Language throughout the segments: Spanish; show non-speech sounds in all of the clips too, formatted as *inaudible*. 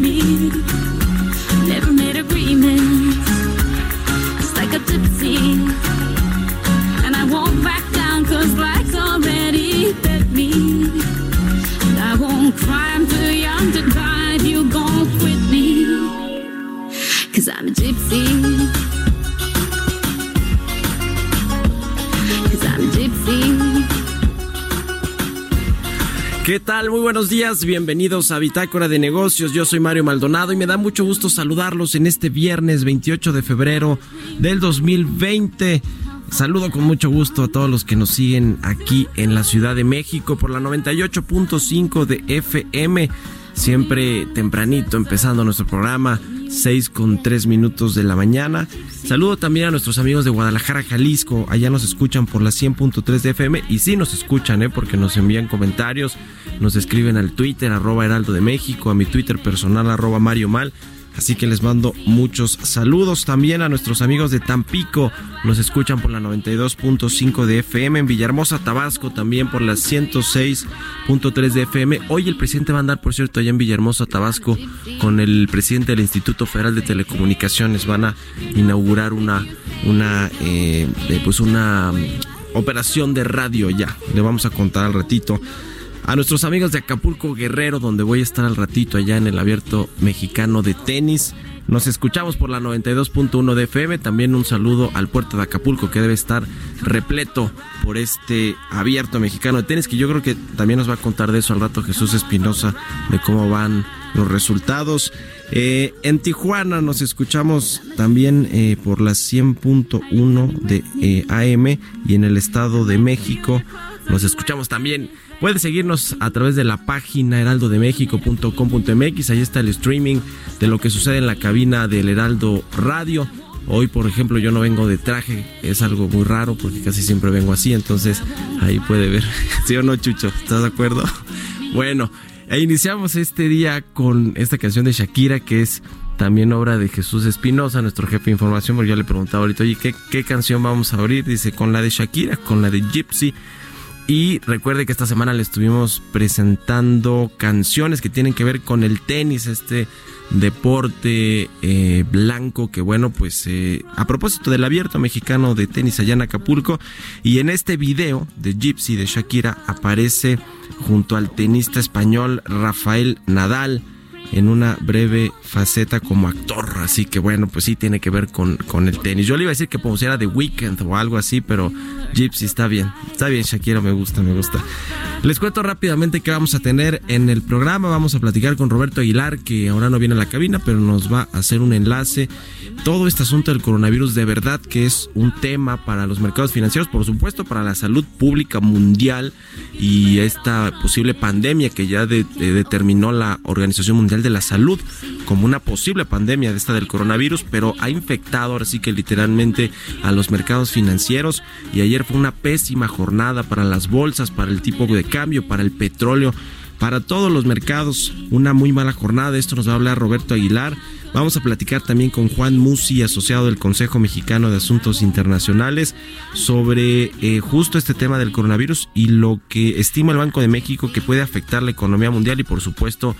Me. Never made agreements, like a gypsy. And I won't back down cause life's already me. And I won't cry, I'm too young to you gon' quit me. Cause I'm a gypsy. Cause I'm a gypsy. ¿Qué tal? Muy buenos días, bienvenidos a Bitácora de Negocios. Yo soy Mario Maldonado y me da mucho gusto saludarlos en este viernes 28 de febrero del 2020. Saludo con mucho gusto a todos los que nos siguen aquí en la Ciudad de México por la 98.5 de FM. Siempre tempranito empezando nuestro programa, 6 con 3 minutos de la mañana. Saludo también a nuestros amigos de Guadalajara, Jalisco. Allá nos escuchan por la 100.3 de FM y sí nos escuchan, ¿eh? porque nos envían comentarios, nos escriben al Twitter, arroba Heraldo de México, a mi Twitter personal, arroba Mario Mal. Así que les mando muchos saludos también a nuestros amigos de Tampico. Nos escuchan por la 92.5 de FM. En Villahermosa, Tabasco, también por la 106.3 de FM. Hoy el presidente va a andar, por cierto, allá en Villahermosa, Tabasco, con el presidente del Instituto Federal de Telecomunicaciones. Van a inaugurar una, una, eh, pues una mm, operación de radio ya. Le vamos a contar al ratito a nuestros amigos de Acapulco Guerrero, donde voy a estar al ratito allá en el abierto mexicano de tenis. Nos escuchamos por la 92.1 de FM. También un saludo al puerto de Acapulco que debe estar repleto por este abierto mexicano de tenis, que yo creo que también nos va a contar de eso al rato Jesús Espinosa, de cómo van los resultados. Eh, en Tijuana nos escuchamos también eh, por la 100.1 de eh, AM y en el Estado de México nos escuchamos también Puede seguirnos a través de la página heraldodemexico.com.mx. Ahí está el streaming de lo que sucede en la cabina del Heraldo Radio. Hoy, por ejemplo, yo no vengo de traje, es algo muy raro porque casi siempre vengo así, entonces ahí puede ver. *laughs* ¿Sí o no, Chucho? ¿Estás de acuerdo? *laughs* Bueno, e iniciamos este día con esta canción de Shakira que es también obra de Jesús Espinosa, nuestro jefe de información, porque yo le preguntaba ahorita, oye, ¿qué, ¿qué canción vamos a abrir? Dice, con la de Shakira, con la de Gypsy. Y recuerde que esta semana le estuvimos presentando canciones que tienen que ver con el tenis, este deporte eh, blanco que bueno pues eh, a propósito del abierto mexicano de tenis allá en Acapulco. Y en este video de Gypsy de Shakira aparece junto al tenista español Rafael Nadal en una breve faceta como actor. Así que bueno, pues sí tiene que ver con, con el tenis. Yo le iba a decir que pusiera The Weeknd o algo así, pero Gypsy está bien. Está bien, Shakira, me gusta, me gusta. Les cuento rápidamente qué vamos a tener en el programa. Vamos a platicar con Roberto Aguilar, que ahora no viene a la cabina, pero nos va a hacer un enlace. Todo este asunto del coronavirus de verdad que es un tema para los mercados financieros, por supuesto, para la salud pública mundial y esta posible pandemia que ya de- determinó la Organización Mundial de la Salud como una posible pandemia de esta del coronavirus, pero ha infectado ahora sí que literalmente a los mercados financieros y ayer fue una pésima jornada para las bolsas, para el tipo de cambio, para el petróleo, para todos los mercados, una muy mala jornada. Esto nos va a hablar Roberto Aguilar. Vamos a platicar también con Juan Musi, asociado del Consejo Mexicano de Asuntos Internacionales, sobre eh, justo este tema del coronavirus y lo que estima el Banco de México que puede afectar la economía mundial y por supuesto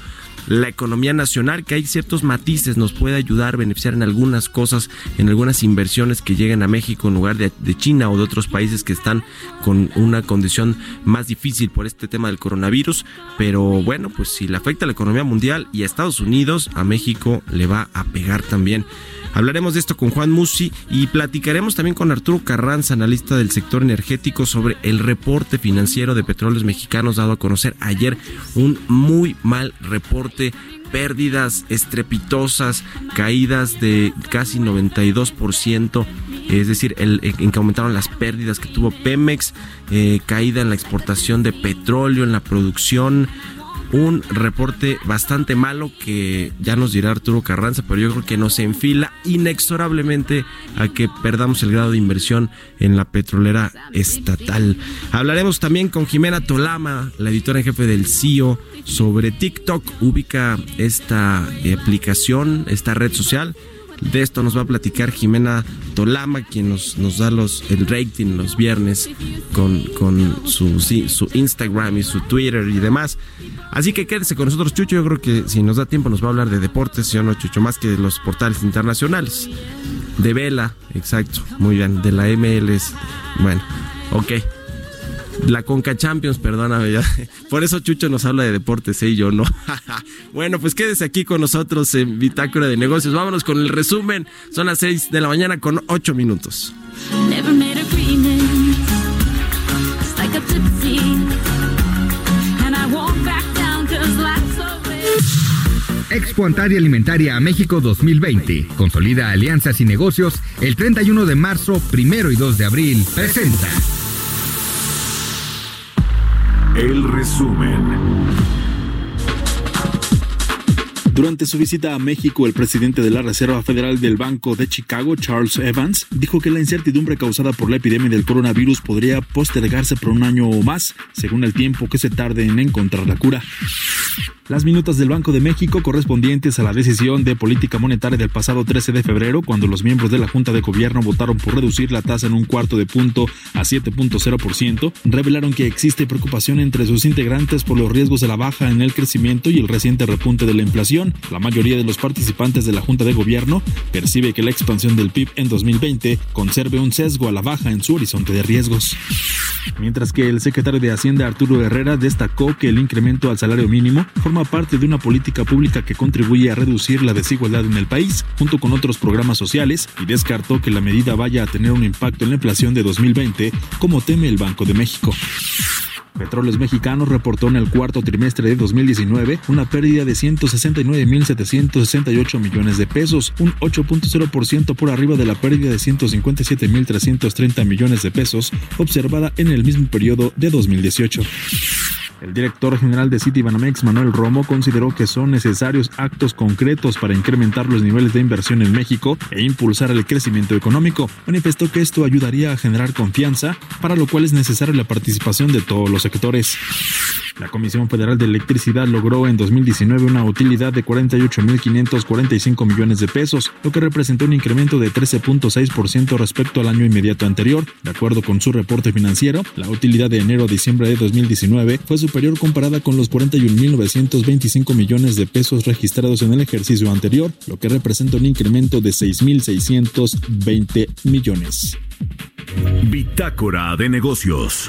la economía nacional, que hay ciertos matices, nos puede ayudar, beneficiar en algunas cosas, en algunas inversiones que lleguen a México en lugar de, de China o de otros países que están con una condición más difícil por este tema del coronavirus. Pero bueno, pues si le afecta a la economía mundial y a Estados Unidos, a México le va a pegar también. Hablaremos de esto con Juan Musi y platicaremos también con Arturo Carranza, analista del sector energético, sobre el reporte financiero de petróleos mexicanos dado a conocer ayer. Un muy mal reporte pérdidas estrepitosas, caídas de casi 92%, es decir, el, en que aumentaron las pérdidas que tuvo Pemex, eh, caída en la exportación de petróleo, en la producción, un reporte bastante malo que ya nos dirá Arturo Carranza, pero yo creo que nos enfila inexorablemente a que perdamos el grado de inversión en la petrolera estatal. Hablaremos también con Jimena Tolama, la editora en jefe del CIO, sobre TikTok. Ubica esta aplicación, esta red social de esto nos va a platicar Jimena Tolama, quien nos, nos da los, el rating los viernes con, con su, su Instagram y su Twitter y demás. Así que quédese con nosotros, Chucho. Yo creo que si nos da tiempo nos va a hablar de deportes, yo no, Chucho, más que de los portales internacionales. De vela, exacto, muy bien, de la MLS. Bueno, ok. La Conca Champions, perdóname ya. Por eso Chucho nos habla de deportes, ¿eh? y yo no. *laughs* bueno, pues quédese aquí con nosotros en Bitácora de Negocios. Vámonos con el resumen. Son las 6 de la mañana con 8 minutos. Expo Antaria Alimentaria a México 2020. Consolida alianzas y negocios el 31 de marzo, 1 y 2 de abril. Presenta. El resumen. Durante su visita a México, el presidente de la Reserva Federal del Banco de Chicago, Charles Evans, dijo que la incertidumbre causada por la epidemia del coronavirus podría postergarse por un año o más, según el tiempo que se tarde en encontrar la cura. Las minutas del Banco de México correspondientes a la decisión de política monetaria del pasado 13 de febrero, cuando los miembros de la Junta de Gobierno votaron por reducir la tasa en un cuarto de punto a 7.0%, revelaron que existe preocupación entre sus integrantes por los riesgos de la baja en el crecimiento y el reciente repunte de la inflación. La mayoría de los participantes de la Junta de Gobierno percibe que la expansión del PIB en 2020 conserve un sesgo a la baja en su horizonte de riesgos. Mientras que el secretario de Hacienda Arturo Herrera destacó que el incremento al salario mínimo forma parte de una política pública que contribuye a reducir la desigualdad en el país, junto con otros programas sociales, y descartó que la medida vaya a tener un impacto en la inflación de 2020, como teme el Banco de México. Petróleos Mexicanos reportó en el cuarto trimestre de 2019 una pérdida de 169.768 millones de pesos, un 8.0% por arriba de la pérdida de 157.330 millones de pesos observada en el mismo periodo de 2018. El director general de Citibanamex, Manuel Romo, consideró que son necesarios actos concretos para incrementar los niveles de inversión en México e impulsar el crecimiento económico. Manifestó que esto ayudaría a generar confianza, para lo cual es necesaria la participación de todos los sectores. La Comisión Federal de Electricidad logró en 2019 una utilidad de 48.545 millones de pesos, lo que representó un incremento de 13.6% respecto al año inmediato anterior. De acuerdo con su reporte financiero, la utilidad de enero a diciembre de 2019 fue superior comparada con los 41.925 millones de pesos registrados en el ejercicio anterior, lo que representa un incremento de 6.620 millones. Bitácora de negocios.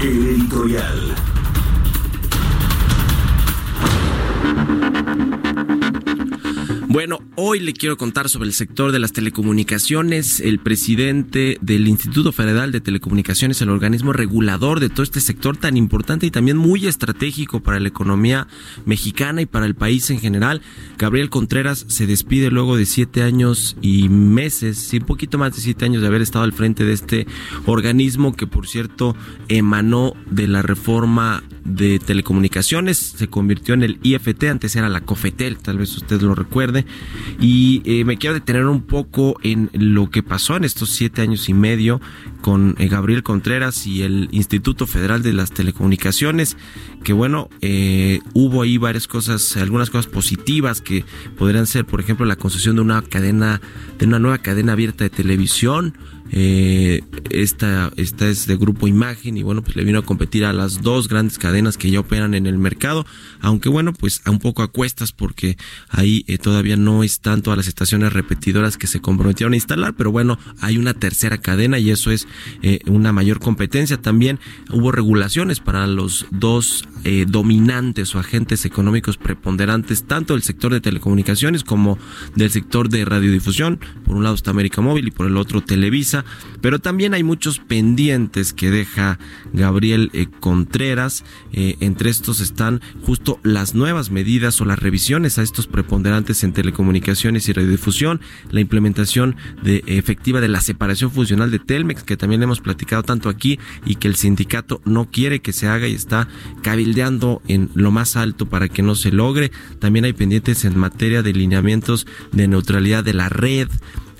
El editorial. Bueno, hoy le quiero contar sobre el sector de las telecomunicaciones. El presidente del Instituto Federal de Telecomunicaciones, el organismo regulador de todo este sector tan importante y también muy estratégico para la economía mexicana y para el país en general, Gabriel Contreras se despide luego de siete años y meses, un poquito más de siete años de haber estado al frente de este organismo que, por cierto, emanó de la reforma de telecomunicaciones, se convirtió en el IFT, antes era la COFETEL, tal vez usted lo recuerde Y eh, me quiero detener un poco en lo que pasó en estos siete años y medio con eh, Gabriel Contreras y el Instituto Federal de las Telecomunicaciones, que bueno, eh, hubo ahí varias cosas, algunas cosas positivas que podrían ser, por ejemplo, la concesión de una cadena, de una nueva cadena abierta de televisión, eh, esta, esta es de Grupo Imagen y bueno, pues le vino a competir a las dos grandes cadenas que ya operan en el mercado, aunque bueno, pues un poco a cuestas porque ahí eh, todavía no están todas las estaciones repetidoras que se comprometieron a instalar, pero bueno, hay una tercera cadena y eso es eh, una mayor competencia. También hubo regulaciones para los dos eh, dominantes o agentes económicos preponderantes, tanto del sector de telecomunicaciones como del sector de radiodifusión. Por un lado está América Móvil y por el otro Televisa pero también hay muchos pendientes que deja Gabriel eh, Contreras. Eh, entre estos están justo las nuevas medidas o las revisiones a estos preponderantes en telecomunicaciones y radiodifusión, la implementación efectiva de la separación funcional de Telmex, que también hemos platicado tanto aquí y que el sindicato no quiere que se haga y está cabildeando en lo más alto para que no se logre. También hay pendientes en materia de lineamientos de neutralidad de la red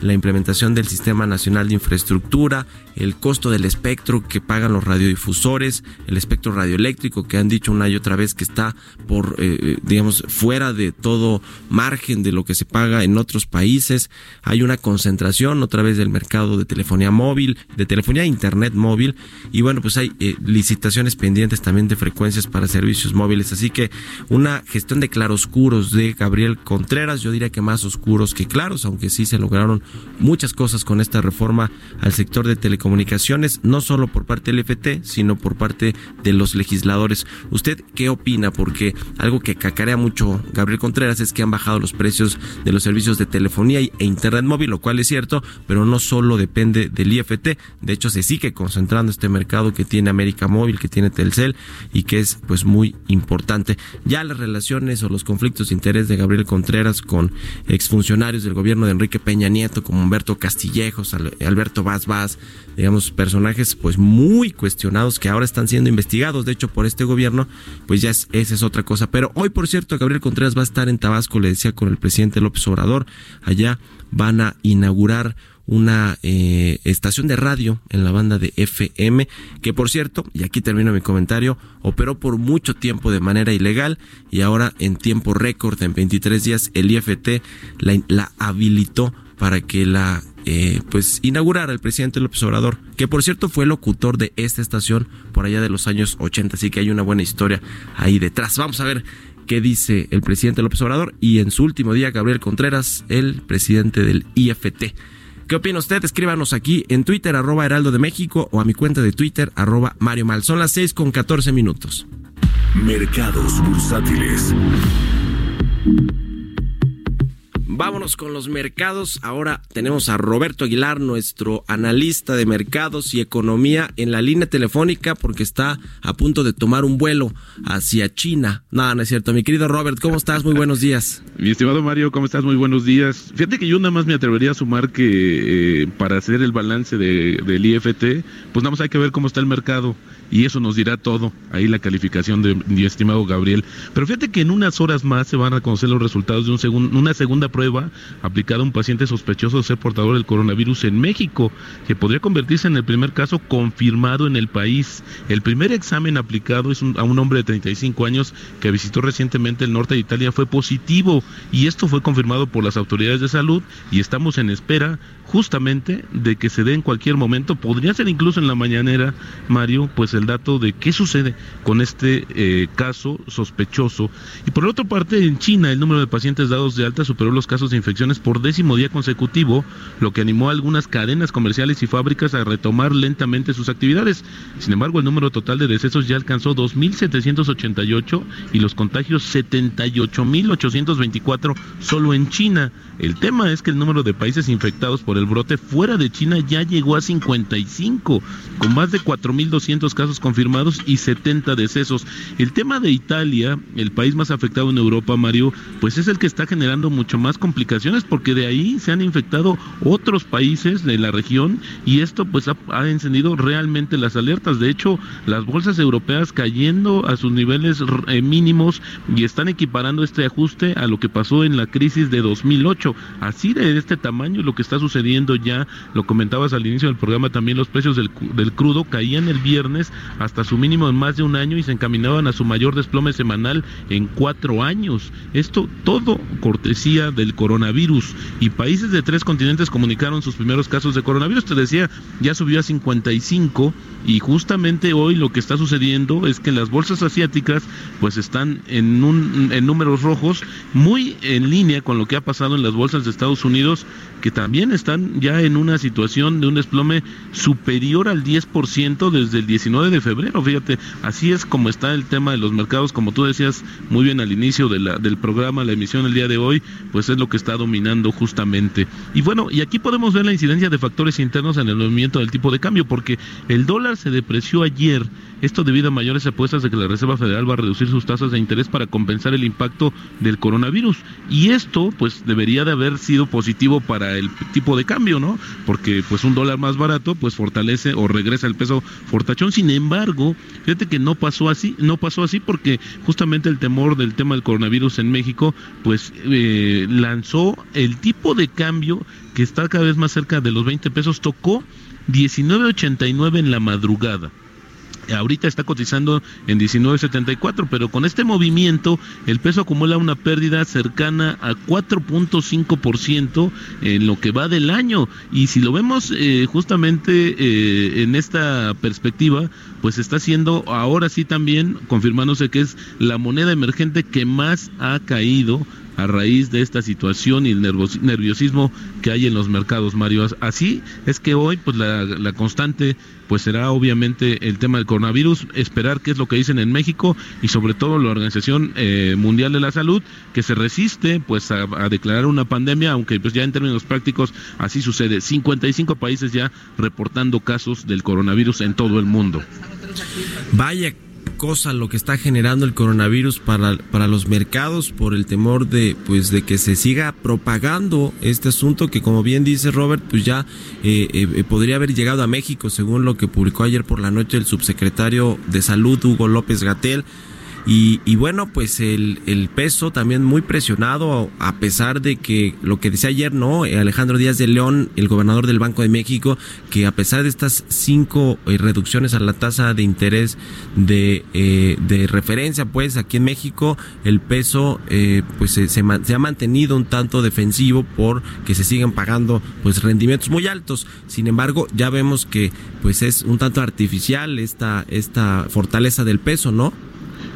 la implementación del Sistema Nacional de Infraestructura, el costo del espectro que pagan los radiodifusores, el espectro radioeléctrico que han dicho una y otra vez que está por, eh, eh, digamos, fuera de todo margen de lo que se paga en otros países. Hay una concentración otra vez del mercado de telefonía móvil, de telefonía e internet móvil y bueno, pues hay eh, licitaciones pendientes también de frecuencias para servicios móviles. Así que una gestión de claroscuros de Gabriel Contreras, yo diría que más oscuros que claros, aunque sí se lograron muchas cosas con esta reforma al sector de telecomunicaciones, no solo por parte del FT, sino por parte de los legisladores. ¿Usted qué opina? Porque algo que cacarea mucho Gabriel Contreras es que han bajado los precios de los servicios de telefonía e internet móvil, lo cual es cierto, pero no solo depende del IFT, de hecho se sigue concentrando este mercado que tiene América Móvil, que tiene Telcel y que es pues muy importante. Ya las relaciones o los conflictos de interés de Gabriel Contreras con exfuncionarios del gobierno de Enrique Peña Nieto como Humberto Castillejos, Alberto Vaz Vaz, digamos, personajes pues muy cuestionados que ahora están siendo investigados, de hecho, por este gobierno, pues ya es, esa es otra cosa. Pero hoy, por cierto, Gabriel Contreras va a estar en Tabasco, le decía, con el presidente López Obrador, allá van a inaugurar una eh, estación de radio en la banda de FM, que por cierto, y aquí termino mi comentario, operó por mucho tiempo de manera ilegal y ahora en tiempo récord, en 23 días, el IFT la habilitó para que la eh, pues inaugurara el presidente López Obrador, que por cierto fue locutor de esta estación por allá de los años 80, así que hay una buena historia ahí detrás. Vamos a ver qué dice el presidente López Obrador y en su último día Gabriel Contreras, el presidente del IFT. ¿Qué opina usted? Escríbanos aquí en Twitter, arroba Heraldo de México, o a mi cuenta de Twitter, arroba Mario Mal. Son las 6 con 14 minutos. Mercados bursátiles. Vámonos con los mercados. Ahora tenemos a Roberto Aguilar, nuestro analista de mercados y economía, en la línea telefónica porque está a punto de tomar un vuelo hacia China. No, no es cierto. Mi querido Robert, ¿cómo estás? Muy buenos días. Mi estimado Mario, ¿cómo estás? Muy buenos días. Fíjate que yo nada más me atrevería a sumar que eh, para hacer el balance de, del IFT, pues nada más hay que ver cómo está el mercado y eso nos dirá todo. Ahí la calificación de mi estimado Gabriel. Pero fíjate que en unas horas más se van a conocer los resultados de un una segunda prueba aplicada a un paciente sospechoso de ser portador del coronavirus en México, que podría convertirse en el primer caso confirmado en el país. El primer examen aplicado es a un hombre de 35 años que visitó recientemente el norte de Italia fue positivo y esto fue confirmado por las autoridades de salud y estamos en espera justamente de que se dé en cualquier momento, podría ser incluso en la mañanera, Mario, pues el dato de qué sucede con este eh, caso sospechoso. Y por otra parte, en China el número de pacientes dados de alta superó los casos de infecciones por décimo día consecutivo, lo que animó a algunas cadenas comerciales y fábricas a retomar lentamente sus actividades. Sin embargo, el número total de decesos ya alcanzó 2.788 y los contagios 78.824 solo en China. El tema es que el número de países infectados por el brote fuera de China ya llegó a 55, con más de 4.200 casos confirmados y 70 decesos. El tema de Italia, el país más afectado en Europa, Mario, pues es el que está generando mucho más complicaciones porque de ahí se han infectado otros países de la región y esto pues ha, ha encendido realmente las alertas. De hecho, las bolsas europeas cayendo a sus niveles eh, mínimos y están equiparando este ajuste a lo que pasó en la crisis de 2008. Así de este tamaño lo que está sucediendo ya, lo comentabas al inicio del programa, también los precios del, crudo caían el viernes hasta su mínimo en más de un año y se encaminaban a su mayor desplome semanal en cuatro años. Esto todo cortesía del coronavirus y países de tres continentes comunicaron sus primeros casos de coronavirus. Te decía, ya subió a 55 y justamente hoy lo que está sucediendo es que las bolsas asiáticas pues están en, un, en números rojos muy en línea con lo que ha pasado en las bolsas de Estados Unidos que también están ya en una situación de un desplome superior al 10% desde el 19 de febrero. Fíjate, así es como está el tema de los mercados, como tú decías muy bien al inicio del programa, la emisión el día de hoy, pues es lo que está dominando justamente. Y bueno, y aquí podemos ver la incidencia de factores internos en el movimiento del tipo de cambio, porque el dólar se depreció ayer esto debido a mayores apuestas de que la Reserva Federal va a reducir sus tasas de interés para compensar el impacto del coronavirus. Y esto, pues, debería de haber sido positivo para el tipo de cambio, ¿no? Porque, pues, un dólar más barato, pues, fortalece o regresa el peso fortachón. Sin embargo, fíjate que no pasó así, no pasó así porque justamente el temor del tema del coronavirus en México, pues, eh, lanzó el tipo de cambio que está cada vez más cerca de los 20 pesos, tocó 19.89 en la madrugada ahorita está cotizando en 19.74, pero con este movimiento el peso acumula una pérdida cercana a 4.5% en lo que va del año. Y si lo vemos eh, justamente eh, en esta perspectiva, pues está siendo ahora sí también confirmándose que es la moneda emergente que más ha caído a raíz de esta situación y el nerviosismo que hay en los mercados, Mario. Así es que hoy, pues la, la constante, pues será obviamente el tema del coronavirus, esperar qué es lo que dicen en México y sobre todo la Organización eh, Mundial de la Salud, que se resiste pues a, a, declarar una pandemia, aunque pues ya en términos prácticos así sucede. 55 países ya reportando casos del coronavirus en todo el mundo. Vaya cosa lo que está generando el coronavirus para, para los mercados por el temor de pues de que se siga propagando este asunto que como bien dice Robert pues ya eh, eh, podría haber llegado a México según lo que publicó ayer por la noche el subsecretario de salud Hugo López Gatel y, y, bueno, pues el, el, peso también muy presionado, a pesar de que lo que decía ayer, ¿no? Alejandro Díaz de León, el gobernador del Banco de México, que a pesar de estas cinco eh, reducciones a la tasa de interés de, eh, de referencia, pues aquí en México el peso eh, pues se, se, se, ha mantenido un tanto defensivo por que se siguen pagando pues rendimientos muy altos. Sin embargo, ya vemos que pues es un tanto artificial esta, esta fortaleza del peso, ¿no?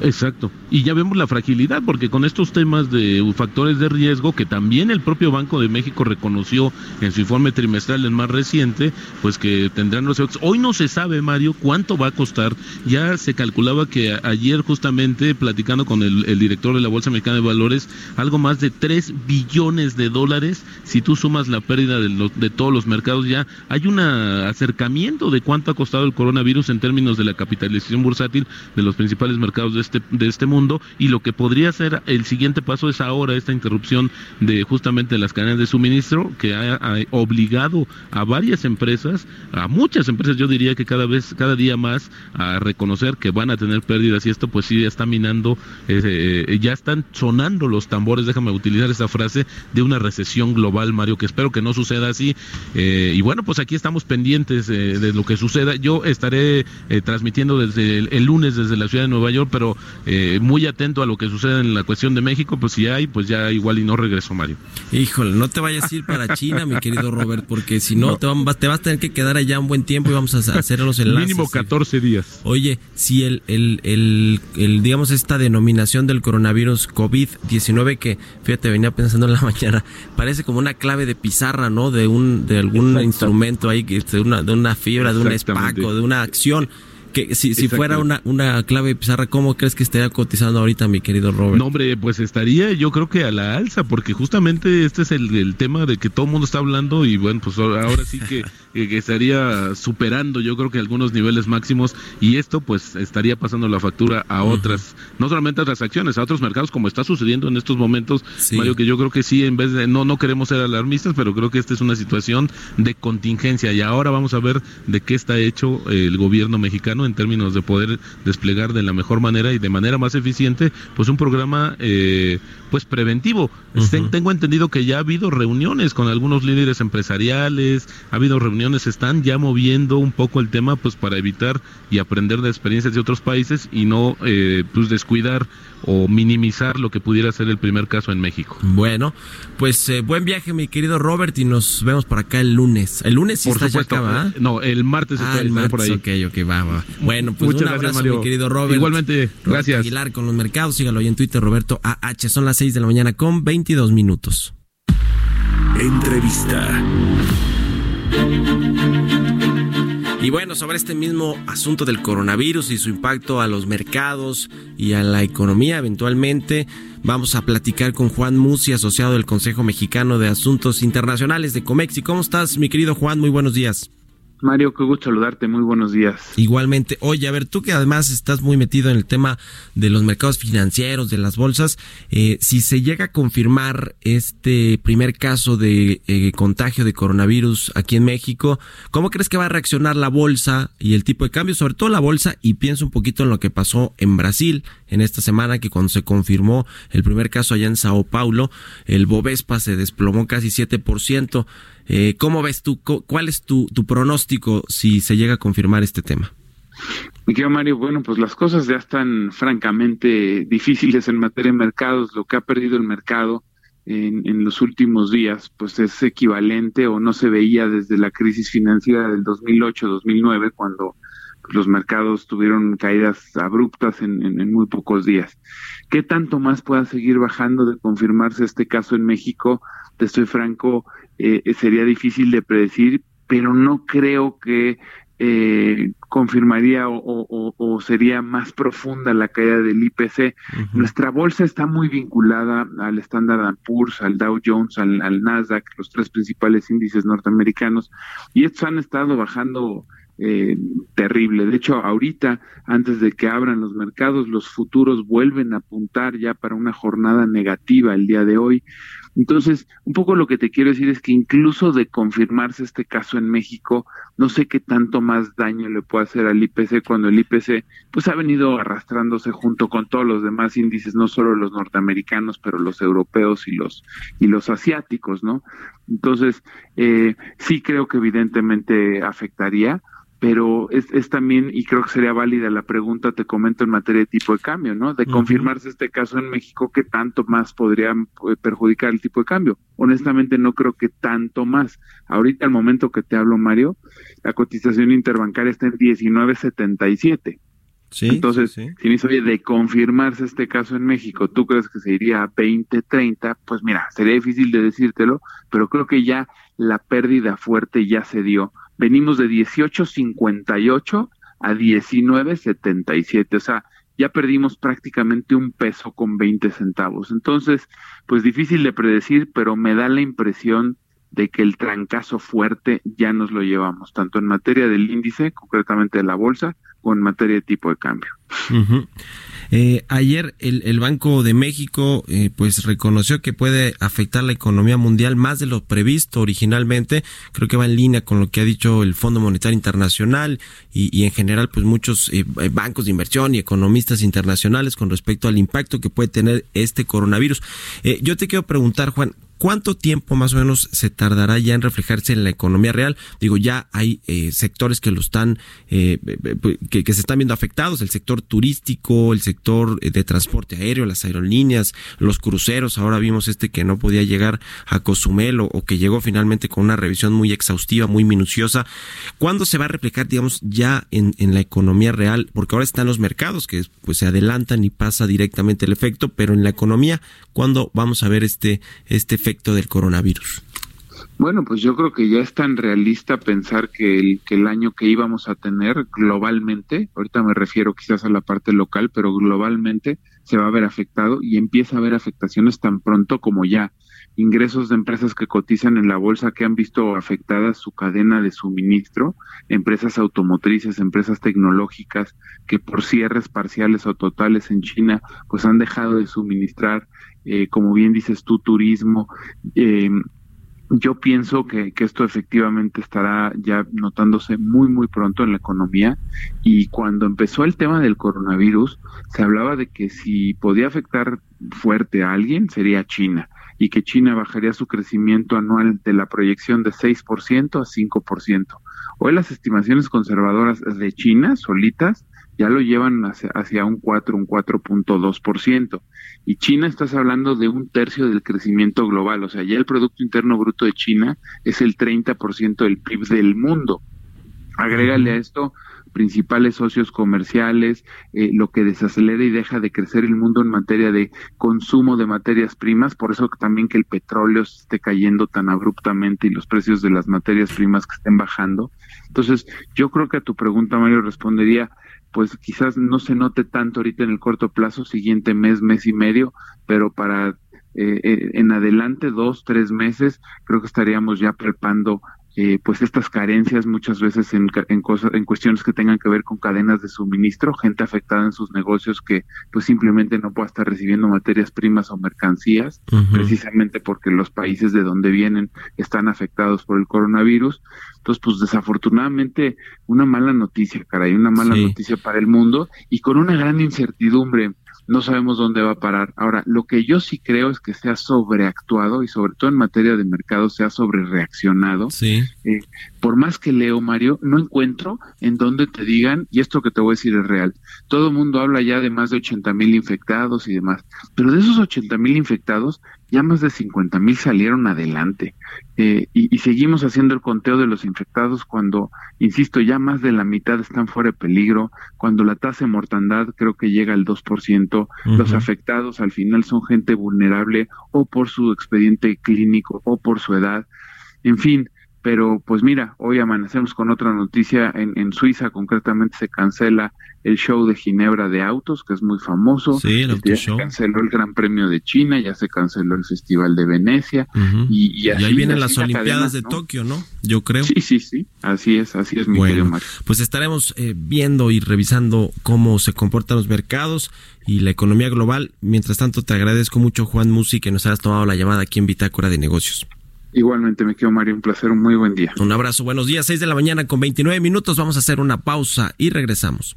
Exacto. Y ya vemos la fragilidad, porque con estos temas de factores de riesgo, que también el propio Banco de México reconoció en su informe trimestral el más reciente, pues que tendrán los. Hoy no se sabe, Mario, cuánto va a costar. Ya se calculaba que ayer justamente, platicando con el, el director de la Bolsa Mexicana de Valores, algo más de 3 billones de dólares, si tú sumas la pérdida de, los, de todos los mercados, ya hay un acercamiento de cuánto ha costado el coronavirus en términos de la capitalización bursátil de los principales mercados de este, de este mundo y lo que podría ser el siguiente paso es ahora esta interrupción de justamente las cadenas de suministro que ha, obligado a varias empresas, a muchas empresas yo diría que cada vez, cada día más a reconocer que van a tener pérdidas y esto pues sí está minando, eh, eh, ya están sonando los tambores, déjame utilizar esa frase, de una recesión global, Mario, que espero que no suceda así. Eh, y bueno, pues aquí estamos pendientes de lo que suceda. Yo estaré transmitiendo desde el, el lunes desde la ciudad de Nueva York, pero eh, muy atento a lo que sucede en la cuestión de México, pues si hay, pues ya igual y no regreso, Mario. Híjole, no te vayas a ir para China, mi querido Robert, porque si no, no. Te, vas, te, vas, a tener que quedar allá un buen tiempo y vamos a hacer los enlaces. Mínimo 14 días. Oye, si el, el, el, el, digamos, esta denominación del coronavirus COVID-19 que, fíjate, venía pensando en la *laughs* mañana, parece como una clave de pizarra, ¿no? De un, de algún instrumento ahí, de una, de una fibra, de un espaco, de una acción Que si, si fuera una, una clave pizarra, ¿cómo crees que estaría cotizando ahorita, mi querido Robert? No, hombre, pues estaría yo creo que a la alza, porque justamente este es el, el tema de que todo el mundo está hablando y bueno, pues ahora sí *laughs* que, que estaría superando yo creo que algunos niveles máximos y esto pues estaría pasando la factura a otras, no solamente a otras acciones, a otros mercados como está sucediendo en estos momentos, Mario, que yo creo que sí, en vez de, no, no queremos ser alarmistas, pero creo que esta es una situación de contingencia y ahora vamos a ver de qué está hecho el gobierno mexicano en términos de poder desplegar de la mejor manera y de manera más eficiente pues un programa eh, pues preventivo. Tengo entendido que ya ha habido reuniones con algunos líderes empresariales, ha habido reuniones, están ya moviendo un poco el tema pues para evitar y aprender de experiencias de otros países y no eh, pues descuidar o minimizar lo que pudiera ser el primer caso en México. Bueno, pues eh, buen viaje mi querido Robert y nos vemos por acá el lunes. El lunes sí por está supuesto, acá, eh, No, el martes Ah, está, el martes, por ahí. ok, ok, va, va. Bueno, pues Muchas un gracias, abrazo, Mario. mi querido Robert. Igualmente, gracias. Aguilar con los mercados, sígalo ahí en Twitter, Roberto AH. Son las 6 de la mañana con 22 minutos. Entrevista. Y bueno, sobre este mismo asunto del coronavirus y su impacto a los mercados y a la economía eventualmente, vamos a platicar con Juan Musi, asociado del Consejo Mexicano de Asuntos Internacionales de Comexi. ¿Cómo estás, mi querido Juan? Muy buenos días. Mario, qué gusto saludarte, muy buenos días. Igualmente, oye, a ver, tú que además estás muy metido en el tema de los mercados financieros, de las bolsas, eh, si se llega a confirmar este primer caso de eh, contagio de coronavirus aquí en México, ¿cómo crees que va a reaccionar la bolsa y el tipo de cambio? Sobre todo la bolsa, y pienso un poquito en lo que pasó en Brasil en esta semana, que cuando se confirmó el primer caso allá en Sao Paulo, el Bovespa se desplomó casi 7%. Eh, ¿Cómo ves tú? ¿Cuál es tu, tu pronóstico si se llega a confirmar este tema? Mi querido Mario, bueno, pues las cosas ya están francamente *laughs* difíciles en materia de mercados. Lo que ha perdido el mercado en, en los últimos días, pues es equivalente o no se veía desde la crisis financiera del 2008-2009, cuando pues, los mercados tuvieron caídas abruptas en, en- en muy pocos días. ¿Qué tanto más pueda seguir bajando de confirmarse este caso en México? Te estoy franco, eh, sería difícil de predecir, pero no creo que eh, confirmaría o, o- o- o sería más profunda la caída del IPC. Nuestra bolsa está muy vinculada al Standard Poor's, al Dow Jones, al, al Nasdaq, los tres principales índices norteamericanos, y estos han estado bajando eh, terrible. De hecho, ahorita, antes de que abran los mercados, los futuros vuelven a apuntar ya para una jornada negativa el día de hoy. Entonces, un poco lo que te quiero decir es que incluso de confirmarse este caso en México, no sé qué tanto más daño le puede hacer al IPC cuando el IPC pues ha venido arrastrándose junto con todos los demás índices, no solo los norteamericanos, pero los europeos y los y los asiáticos, ¿no? Entonces, eh, sí creo que evidentemente afectaría, pero es, es también, y creo que sería válida la pregunta, te comento en materia de tipo de cambio, ¿no? De confirmarse este caso en México, ¿qué tanto más podría eh, perjudicar el tipo de cambio? Honestamente no creo que tanto más. Ahorita, al momento que te hablo, Mario, la cotización interbancaria está en 19.77. Sí. Entonces, sí. si me dice, oye, de confirmarse este caso en México, ¿tú crees que se iría a 20, 30? Pues mira, sería difícil de decírtelo, pero creo que ya la pérdida fuerte ya se dio. Venimos de 18.58 a 19.77, o sea, ya perdimos prácticamente un peso con 20 centavos. Entonces, pues difícil de predecir, pero me da la impresión de que el trancazo fuerte ya nos lo llevamos, tanto en materia del índice, concretamente de la bolsa, o en materia de tipo de cambio. Eh, ayer el, el Banco de México eh, pues reconoció que puede afectar la economía mundial más de lo previsto originalmente. Creo que va en línea con lo que ha dicho el Fondo Monetario Internacional y, y en general pues muchos eh, bancos de inversión y economistas internacionales con respecto al impacto que puede tener este coronavirus. Yo te quiero preguntar, Juan, ¿Cuánto tiempo más o menos se tardará ya en reflejarse en la economía real? Digo, ya hay eh, sectores que lo están, eh, que, que, se están viendo afectados, el sector turístico, el sector eh, de transporte aéreo, las aerolíneas, los cruceros. Ahora vimos este que no podía llegar a Cozumel o, que llegó finalmente con una revisión muy exhaustiva, muy minuciosa. ¿Cuándo se va a reflejar, digamos, ya en, en la economía real? Porque ahora están los mercados que pues se adelantan y pasa directamente el efecto, pero en la economía, ¿cuándo vamos a ver este, este efecto? del coronavirus? Bueno, pues yo creo que ya es tan realista pensar que el, que el año que íbamos a tener globalmente, ahorita me refiero quizás a la parte local, pero globalmente se va a ver afectado y empieza a haber afectaciones tan pronto como ya. Ingresos de empresas que cotizan en la bolsa que han visto afectada su cadena de suministro, empresas automotrices, empresas tecnológicas que por cierres parciales o totales en China pues han dejado de suministrar, eh, como bien dices tú, turismo, eh, yo pienso que, que, esto efectivamente estará ya notándose muy, muy pronto en la economía. Y cuando empezó el tema del coronavirus, se hablaba de que si podía afectar fuerte a alguien, sería China. Y que China bajaría su crecimiento anual de la proyección de 6% a 5%. Hoy las estimaciones conservadoras de China solitas ya lo llevan hacia, un 4, un 4.2%. Y China estás hablando de un tercio del crecimiento global, o sea, ya el Producto Interno Bruto de China es el 30% del PIB del mundo. Agrégale a esto principales socios comerciales, eh, lo que desacelera y deja de crecer el mundo en materia de consumo de materias primas, por eso también que el petróleo esté cayendo tan abruptamente y los precios de las materias primas que estén bajando. Entonces, yo creo que a tu pregunta, Mario, respondería, pues quizás no se note tanto ahorita en el corto plazo, siguiente mes, mes y medio, pero para eh, eh, en adelante, dos, tres meses, creo que estaríamos ya preparando eh, pues estas carencias muchas veces en, en, cosas, en cuestiones que tengan que ver con cadenas de suministro, gente afectada en sus negocios que pues simplemente no pueda estar recibiendo materias primas o mercancías, precisamente porque los países de donde vienen están afectados por el coronavirus. Entonces, pues desafortunadamente una mala noticia, caray, una mala noticia para el mundo y con una gran incertidumbre no sabemos dónde va a parar. Ahora, lo que yo sí creo es que se ha sobreactuado y sobre todo en materia de mercado se ha sobrereaccionado. Sí. Eh, por más que leo, Mario, no encuentro en donde te digan, y esto que te voy a decir es real, todo el mundo habla ya de más de 80 mil infectados y demás, pero de esos 80 mil infectados, ya más de 50 mil salieron adelante. Eh, y, seguimos haciendo el conteo de los infectados cuando, insisto, ya más de la mitad están fuera de peligro, cuando la tasa de mortandad creo que llega al 2%, los afectados al final son gente vulnerable o por su expediente clínico o por su edad. En fin, pero pues mira, hoy amanecemos con otra noticia, en, en Suiza concretamente se cancela el show de Ginebra de autos, que es muy famoso, sí, el ya se canceló el Gran Premio de China, ya se canceló el Festival de Venecia, y, y, así, ahí vienen las la Olimpiadas cadena, de ¿no? Tokio, ¿no? Yo creo. Sí, sí, sí, así es, así es mi querido Bueno, Mario. pues estaremos eh, viendo y revisando cómo se comportan los mercados y la economía global. Mientras tanto, te agradezco mucho, Juan Musi, que nos hayas tomado la llamada aquí en Bitácora de Negocios. Igualmente me quedo Mario, un placer, un muy buen día. Un abrazo, buenos días, 6 de la mañana con 29 minutos. Vamos a hacer una pausa y regresamos.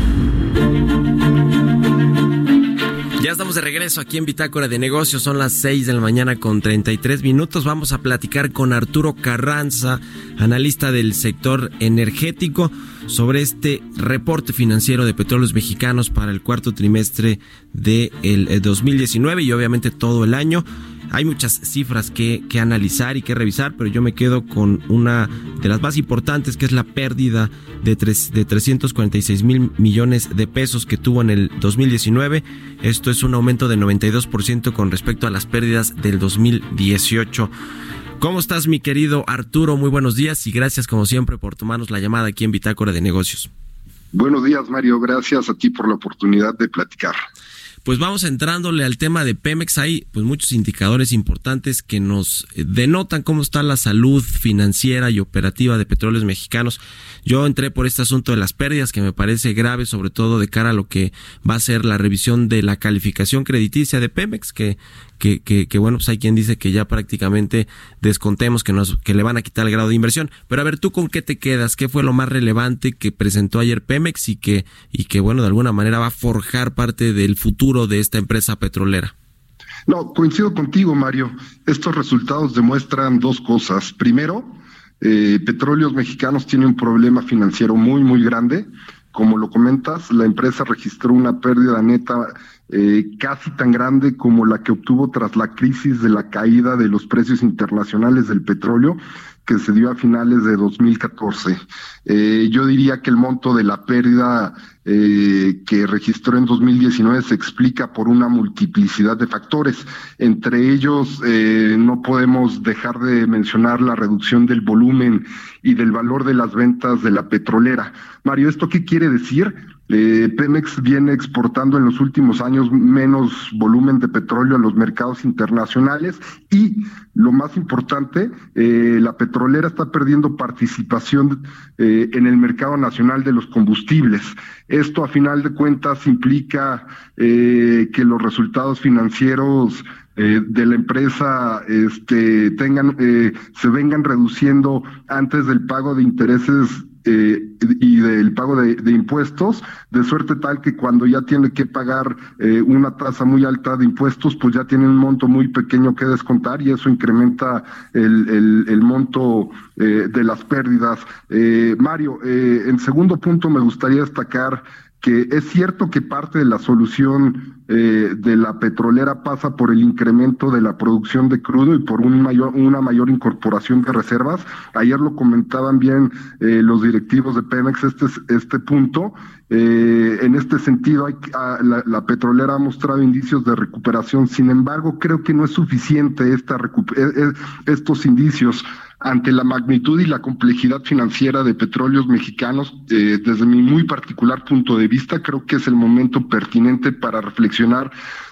Estamos de regreso aquí en Bitácora de Negocios, son las 6 de la mañana con 33 minutos. Vamos a platicar con Arturo Carranza, analista del sector energético, sobre este reporte financiero de petróleos mexicanos para el cuarto trimestre del de 2019 y obviamente todo el año. Hay muchas cifras que, que, analizar y que revisar, pero yo me quedo con una de las más importantes, que es la pérdida de, tres, de 346 mil millones de pesos que tuvo en el 2019. Esto es un aumento de 92% con respecto a las pérdidas del 2018. ¿Cómo estás, mi querido Arturo? Muy buenos días y gracias, como siempre, por tomarnos la llamada aquí en Bitácora de Negocios. Buenos días, Mario. Gracias a ti por la oportunidad de platicar. Pues vamos entrándole al tema de Pemex. Hay pues muchos indicadores importantes que nos denotan cómo está la salud financiera y operativa de petróleos mexicanos. Yo entré por este asunto de las pérdidas que me parece grave, sobre todo de cara a lo que va a ser la revisión de la calificación crediticia de Pemex, que, que, que, que, bueno, pues hay quien dice que ya prácticamente descontemos que nos, que le van a quitar el grado de inversión. Pero a ver, ¿tú con qué te quedas? ¿Qué fue lo más relevante que presentó ayer Pemex y que, y que bueno, de alguna manera va a forjar parte del futuro de esta empresa petrolera? No, coincido contigo, Mario. Estos resultados demuestran dos cosas. Primero, eh, Petróleos Mexicanos tiene un problema financiero muy, muy grande. Como lo comentas, la empresa registró una pérdida neta eh, casi tan grande como la que obtuvo tras la crisis de la caída de los precios internacionales del petróleo que se dio a finales de 2014. Eh, yo diría que el monto de la pérdida eh, que registró en 2019 se explica por una multiplicidad de factores. Entre ellos, eh, no podemos dejar de mencionar la reducción del volumen y del valor de las ventas de la petrolera. Mario, ¿esto qué quiere decir? Eh, Pemex viene exportando en los últimos años menos volumen de petróleo a los mercados internacionales y, lo más importante, eh, la petrolera está perdiendo participación eh, en el mercado nacional de los combustibles. Esto, a final de cuentas, implica que los resultados financieros de la empresa este, tengan, se vengan reduciendo antes del pago de intereses eh, y del pago de, impuestos, de suerte tal que cuando ya tiene que pagar eh, una tasa muy alta de impuestos, pues ya tiene un monto muy pequeño que descontar y eso incrementa el, el, monto eh, de las pérdidas. Mario, en segundo punto me gustaría destacar que es cierto que parte de la solución eh, de la petrolera pasa por el incremento de la producción de crudo y por un mayor, una mayor incorporación de reservas. Ayer lo comentaban bien eh, los directivos de Pemex este, este punto. Eh, en este sentido, hay, ah, la, petrolera ha mostrado indicios de recuperación. Sin embargo, creo que no es suficiente esta estos indicios ante la magnitud y la complejidad financiera de petróleos mexicanos, eh, desde mi muy particular punto de vista, creo que es el momento pertinente para reflexionar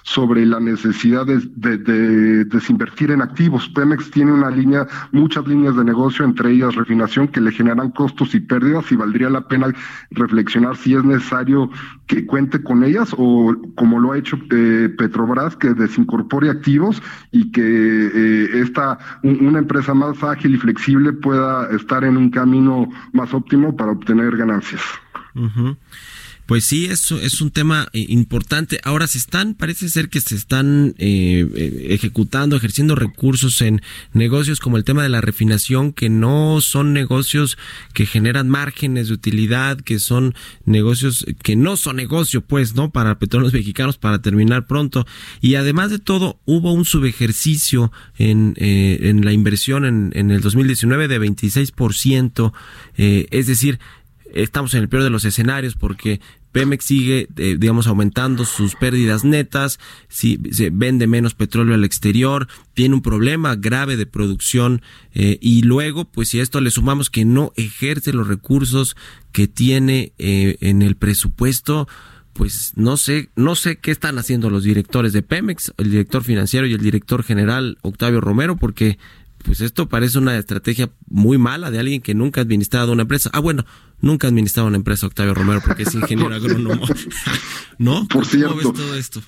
sobre la necesidad de, desinvertir en activos. Pemex tiene una línea, muchas líneas de negocio, entre ellas refinación, que le generan costos y pérdidas y valdría la pena reflexionar si es necesario que cuente con ellas o como lo ha hecho eh, Petrobras, que desincorpore activos y que eh, esta, una empresa más ágil y flexible pueda estar en un camino más óptimo para obtener ganancias. Pues sí, eso es un tema eh, importante. Ahora se están, parece ser que se están eh, eh, ejecutando, ejerciendo recursos en negocios como el tema de la refinación, que no son negocios que generan márgenes de utilidad, que son negocios que no son negocio, pues, ¿no? Para petróleos mexicanos, para terminar pronto. Y además de todo, hubo un subejercicio en, en la inversión en, en el 2019 de 26%, es decir, estamos en el peor de los escenarios porque Pemex sigue, eh, digamos, aumentando sus pérdidas netas, si se vende menos petróleo al exterior, tiene un problema grave de producción eh, y luego, pues si a esto le sumamos que no ejerce los recursos que tiene eh, en el presupuesto, pues no sé, no sé qué están haciendo los directores de Pemex, el director financiero y el director general Octavio Romero, porque pues esto parece una estrategia muy mala de alguien que nunca ha administrado una empresa. Ah, bueno, nunca ha administrado una empresa Octavio Romero porque es ingeniero agrónomo. *laughs* ¿No? Por cierto. ves todo esto?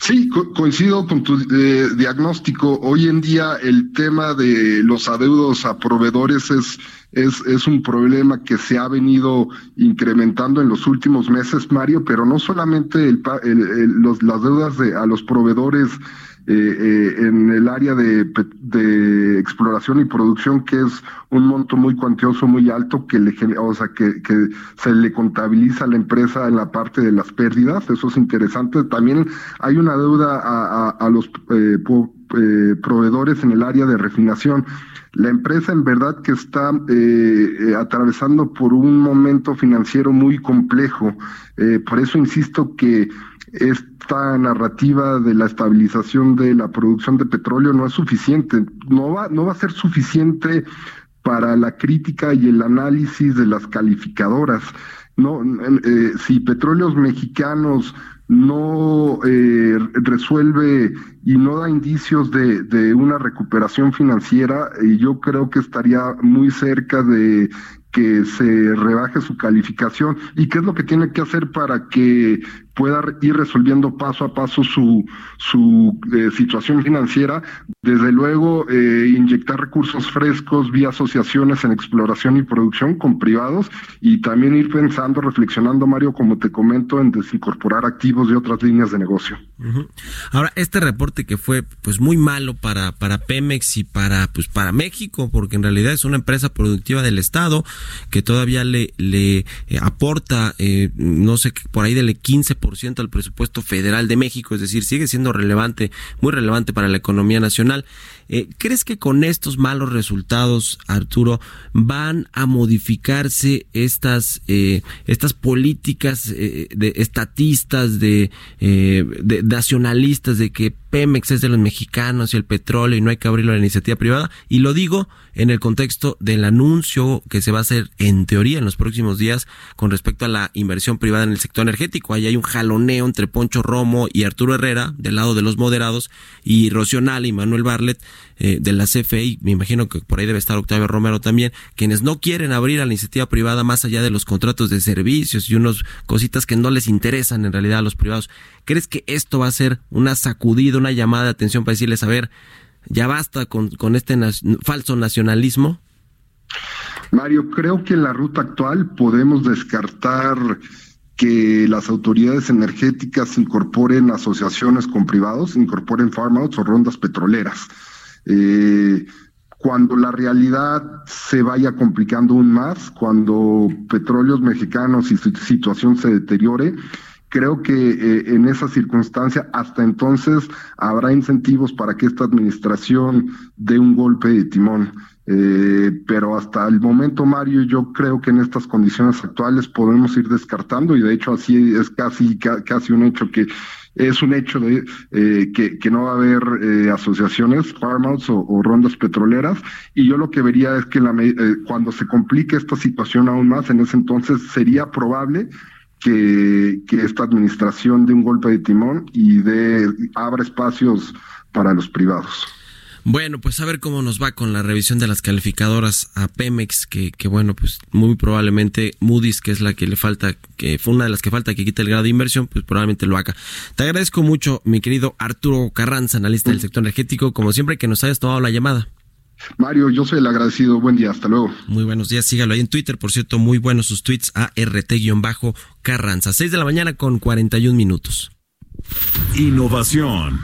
Sí, coincido con tu eh, diagnóstico. Hoy en día el tema de los adeudos a proveedores es, es, es un problema que se ha venido incrementando en los últimos meses, Mario, pero no solamente el, los, las deudas de, a los proveedores eh, eh, en el área de, exploración y producción, que es un monto muy cuantioso, muy alto, que le o sea, que, se le contabiliza a la empresa en la parte de las pérdidas, eso es interesante. También hay una deuda a, los eh, proveedores en el área de refinación. La empresa en verdad que está atravesando por un momento financiero muy complejo. por eso insisto que esta narrativa de la estabilización de la producción de petróleo no es suficiente, no va, no va a ser suficiente para la crítica y el análisis de las calificadoras. No, eh, si petróleos mexicanos no eh, resuelve y no da indicios de, una recuperación financiera, eh, yo creo que estaría muy cerca de que se rebaje su calificación y qué es lo que tiene que hacer para que pueda ir resolviendo paso a paso su, su eh, situación financiera, desde luego eh, inyectar recursos frescos vía asociaciones en exploración y producción con privados y también ir pensando, reflexionando, Mario, como te comento, en desincorporar activos de otras líneas de negocio. Ahora, este reporte que fue pues muy malo para, para Pemex y para, pues, para México, porque en realidad es una empresa productiva del Estado que todavía le, le eh, aporta, eh, no sé, por ahí del 15% al presupuesto federal de México, es decir, sigue siendo relevante, muy relevante para la economía nacional. Eh, ¿Crees que con estos malos resultados, Arturo, van a modificarse estas, eh, estas políticas eh, de estatistas, de, de nacionalistas, de que Pemex es de los mexicanos y el petróleo y no hay que abrirlo a la iniciativa privada. Y lo digo en el contexto del anuncio que se va a hacer en teoría en los próximos días con respecto a la inversión privada en el sector energético. Ahí hay un jaloneo entre Poncho Romo y Arturo Herrera del lado de los moderados y Rocional y Manuel Barlet eh, de la CFI. Me imagino que por ahí debe estar Octavio Romero también, quienes no quieren abrir a la iniciativa privada más allá de los contratos de servicios y unas cositas que no les interesan en realidad a los privados. ¿Crees que esto va a ser una sacudida, una llamada de atención para decirles, a ver, ya basta con, con este falso nacionalismo? Mario, creo que en la ruta actual podemos descartar que las autoridades energéticas incorporen asociaciones con privados, incorporen farmouts o rondas petroleras. Eh, cuando la realidad se vaya complicando aún más, cuando petróleos mexicanos y su situación se deteriore, Creo que eh, en esa circunstancia, hasta entonces, habrá incentivos para que esta administración dé un golpe de timón. Eh, pero hasta el momento, Mario, yo creo que en estas condiciones actuales podemos ir descartando y de hecho así es casi casi un hecho que es un hecho de eh, que, que, no va a haber eh, asociaciones, farmouts o, o, rondas petroleras, y yo lo que vería es que la, eh, cuando se complique esta situación aún más, en ese entonces sería probable que, que esta administración dé un golpe de timón y de abra espacios para los privados. Bueno, pues a ver cómo nos va con la revisión de las calificadoras a Pemex, que, que bueno, pues muy probablemente Moody's, que es la que le falta, que fue una de las que falta que quite el grado de inversión, pues probablemente lo haga. Te agradezco mucho, mi querido Arturo Carranza, analista del sector energético, como siempre que nos hayas tomado la llamada. Mario, yo soy el agradecido. Buen día, hasta luego. Muy buenos días, sígalo ahí en Twitter, por cierto, muy buenos sus tweets a RT-Carranza. 6 de la mañana con 41 minutos. Innovación.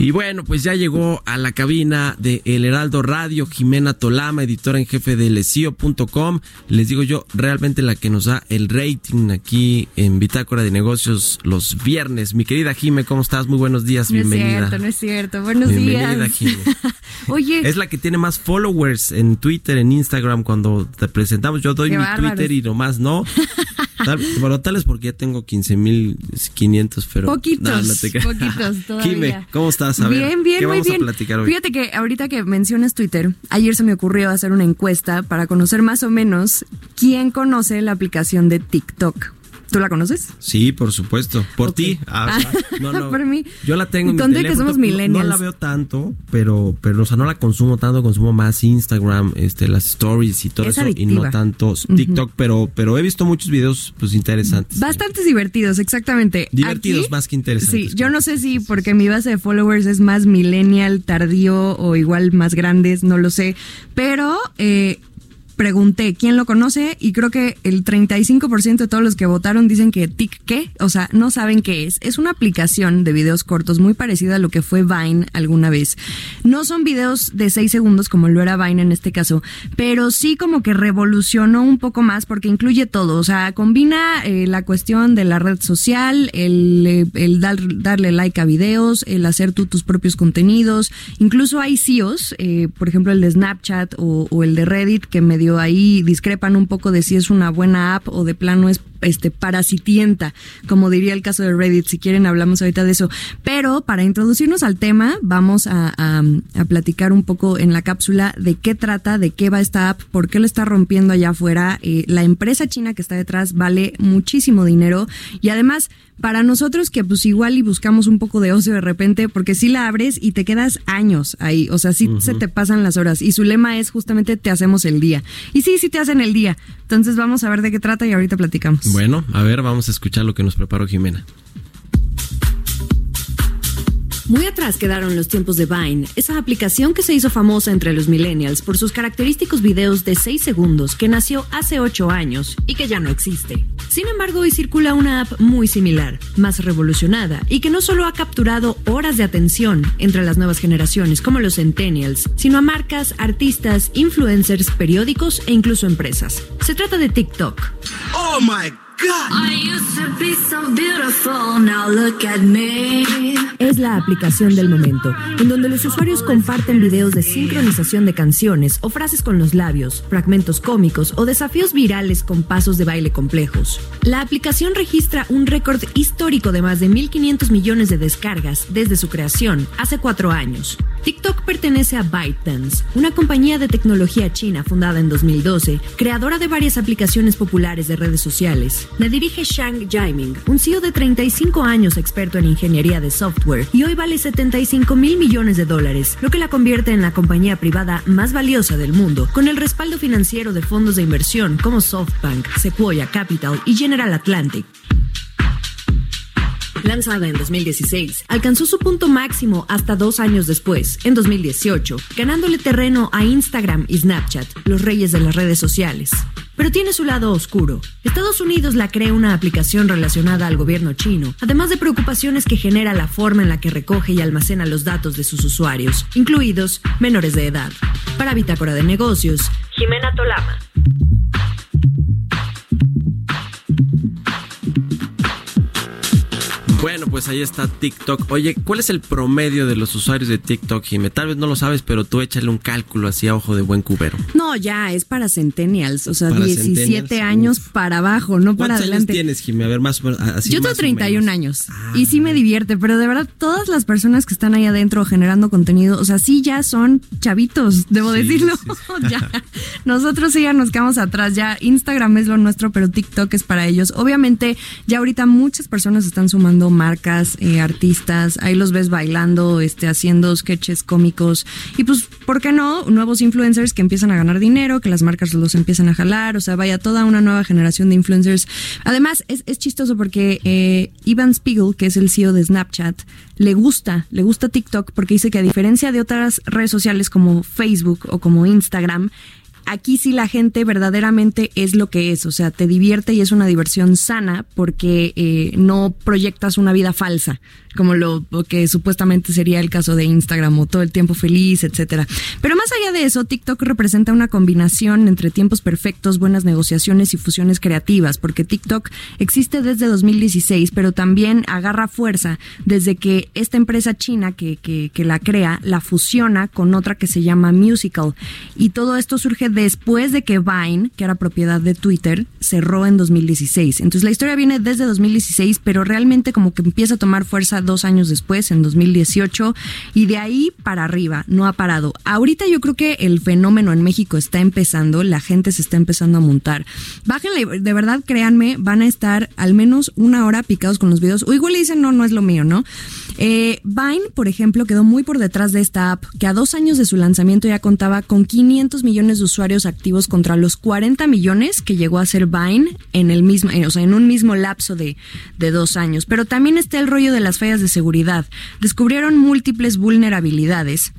Y bueno, pues ya llegó a la cabina de El Heraldo Radio Jimena Tolama, editora en jefe de lesio.com. Les digo yo, realmente la que nos da el rating aquí en Bitácora de Negocios los viernes. Mi querida Jime, ¿cómo estás? Muy buenos días, bienvenida. No es cierto, no es cierto. Buenos bienvenida, días. Jime. *laughs* Oye. Es la que tiene más followers en Twitter, en Instagram, cuando te presentamos. Yo doy Qué mi bárbaros. Twitter y nomás no. *laughs* Tal, bueno, tal es porque ya tengo 15.500, pero... Poquitos, no, poquitos *laughs* todavía. Jime, ¿cómo estás? A ver, bien, bien, ¿qué muy vamos bien. a platicar hoy? Fíjate que ahorita que mencionas Twitter, ayer se me ocurrió hacer una encuesta para conocer más o menos quién conoce la aplicación de TikTok. ¿Tú la conoces? Sí, por supuesto. Por ti. Ah, Ah, *laughs* no, no. *laughs* por mí. Yo la tengo en mi ¿Dónde que teléfono. somos millennials? No, la veo tanto, pero, pero, o sea, no la consumo tanto, consumo más Instagram, este, las stories y todo Es eso, y no tanto TikTok, pero, pero he visto muchos videos, pues, interesantes. Bastantes divertidos, exactamente. Divertidos Aquí- más que interesantes. Sí, yo no sé si porque mi base de followers es más millennial, tardío o igual más grandes, no lo sé. Pero eh, pregunté quién lo conoce y creo que el 35% de todos los que votaron dicen que TIC qué, o sea, no saben qué es. Es una aplicación de videos cortos muy parecida a lo que fue Vine alguna vez. No son videos de 6 segundos como lo era Vine en este caso, pero sí como que revolucionó un poco más porque incluye todo, o sea, combina eh, la cuestión de la red social, el, eh, el dar- darle like a videos, el hacer tú tus propios contenidos, incluso hay CEOs, eh, por ejemplo el de Snapchat o, o el de Reddit que medio ahí discrepan un poco de si es una buena app o de plano es este parasitienta, como diría el caso de Reddit, si quieren hablamos ahorita de eso. Pero para introducirnos al tema, vamos a, a- a platicar un poco en la cápsula de qué trata, de qué va esta app, por qué lo está rompiendo allá afuera. Eh, la empresa china que está detrás vale muchísimo dinero y además para nosotros que pues igual y buscamos un poco de ocio de repente, porque si la abres y te quedas años ahí, o sea, sí se te pasan las horas y su lema es justamente te hacemos el día. Y sí, sí te hacen el día. Entonces vamos a ver de qué trata y ahorita platicamos. Bueno, a ver, vamos a escuchar lo que nos preparó Jimena. Muy atrás quedaron los tiempos de Vine, esa aplicación que se hizo famosa entre los millennials por sus característicos videos de 6 segundos que nació hace 8 años y que ya no existe. Sin embargo, hoy circula una app muy similar, más revolucionada y que no solo ha capturado horas de atención entre las nuevas generaciones como los centennials, sino a marcas, artistas, influencers, periódicos e incluso empresas. Se trata de TikTok. Oh my Es la aplicación del momento, en donde los usuarios comparten videos de sincronización de canciones o frases con los labios, fragmentos cómicos o desafíos virales con pasos de baile complejos. La aplicación registra un récord histórico de más de 1.500 millones de descargas desde su creación, hace cuatro años. TikTok pertenece a ByteDance, una compañía de tecnología china fundada en 2012, creadora de varias aplicaciones populares de redes sociales. La dirige Shang Jiming, un CEO de 35 años experto en ingeniería de software, y hoy vale 75 mil millones de dólares, lo que la convierte en la compañía privada más valiosa del mundo, con el respaldo financiero de fondos de inversión como SoftBank, Sequoia Capital y General Atlantic. Lanzada en 2016, alcanzó su punto máximo hasta dos años después, en 2018, ganándole terreno a Instagram y Snapchat, los reyes de las redes sociales. Pero tiene su lado oscuro. Estados Unidos la crea una aplicación relacionada al gobierno chino, además de preocupaciones que genera la forma en la que recoge y almacena los datos de sus usuarios, incluidos menores de edad. Para Bitácora de Negocios, Jimena Tolama. Bueno, pues ahí está TikTok. Oye, ¿cuál es el promedio de los usuarios de TikTok, Jimé? Tal vez no lo sabes, pero tú échale un cálculo así a ojo de buen cubero. No, ya, es para centennials, o sea, Para 17 centennials, años para abajo, no para ¿Cuántos adelante. años tienes, Jimé? A ver, más. Así Yo tengo más o 31 menos. años y sí me divierte, pero de verdad todas las personas que están ahí adentro generando contenido, o sea, sí ya son chavitos, debo Sí, decirlo. sí, *laughs* ya. Nosotros sí ya nos quedamos atrás, ya Instagram es lo nuestro, pero TikTok es para ellos. Obviamente ya ahorita muchas personas están sumando marcas, eh, artistas, ahí los ves bailando, este, haciendo sketches cómicos y pues, ¿por qué no? Nuevos influencers que empiezan a ganar dinero, que las marcas los empiezan a jalar, o sea, vaya toda una nueva generación de influencers. Además, es, es chistoso porque eh, Ivan Spiegel, que es el CEO de Snapchat, le gusta, le gusta TikTok porque dice que a diferencia de otras redes sociales como Facebook o como Instagram, aquí sí la gente verdaderamente es lo que es, o sea, te divierte y es una diversión sana porque eh, no proyectas una vida falsa, como lo que supuestamente sería el caso de Instagram o todo el tiempo feliz, etcétera. Pero más allá de eso, TikTok representa una combinación entre tiempos perfectos, buenas negociaciones y fusiones creativas, porque TikTok existe desde 2016, pero también agarra fuerza desde que esta empresa china que, que, la crea la fusiona con otra que se llama Musical. Y todo esto surge después de que Vine, que era propiedad de Twitter, cerró en 2016. Entonces la historia viene desde 2016, pero realmente como que empieza a tomar fuerza dos años después, en 2018, y de ahí para arriba, no ha parado. Ahorita yo creo que el fenómeno en México está empezando, la gente se está empezando a montar. Bájenle, de verdad, créanme, van a estar al menos una hora picados con los videos, o igual le dicen, no, no es lo mío, ¿no? Eh, Vine, por ejemplo, quedó muy por detrás de esta app, que a dos años de su lanzamiento ya contaba con 500 millones de usuarios activos contra los 40 millones que llegó a ser Vine en el mismo, eh, o sea, en un mismo lapso de, de dos años. Pero también está el rollo de las fallas de seguridad. Descubrieron múltiples vulnerabilidades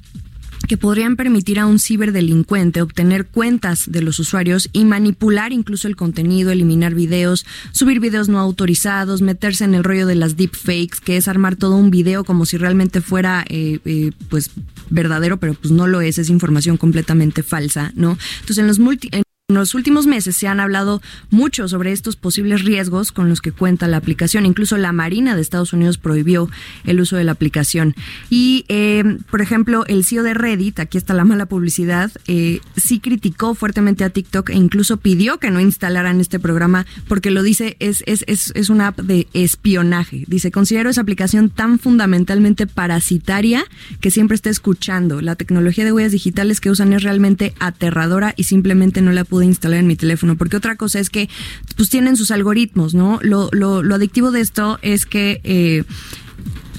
que podrían permitir a un ciberdelincuente obtener cuentas de los usuarios y manipular incluso el contenido, eliminar videos, subir videos no autorizados, meterse en el rollo de las deepfakes, que es armar todo un video como si realmente fuera eh, eh, pues verdadero, pero pues no lo es, es información completamente falsa, ¿no? Entonces en los multi en los últimos meses se han hablado mucho sobre estos posibles riesgos con los que cuenta la aplicación. Incluso la Marina de Estados Unidos prohibió el uso de la aplicación. Y, eh, por ejemplo, el CEO de Reddit, aquí está la mala publicidad, eh, sí criticó fuertemente a TikTok e incluso pidió que no instalaran este programa porque lo dice, es, es, es, es una app de espionaje. Dice, considero esa aplicación tan fundamentalmente parasitaria que siempre está escuchando. La tecnología de huellas digitales que usan es realmente aterradora y simplemente no la pude instalar en mi teléfono. Porque otra cosa es que pues tienen sus algoritmos, ¿no? Lo, lo, lo adictivo de esto es que eh,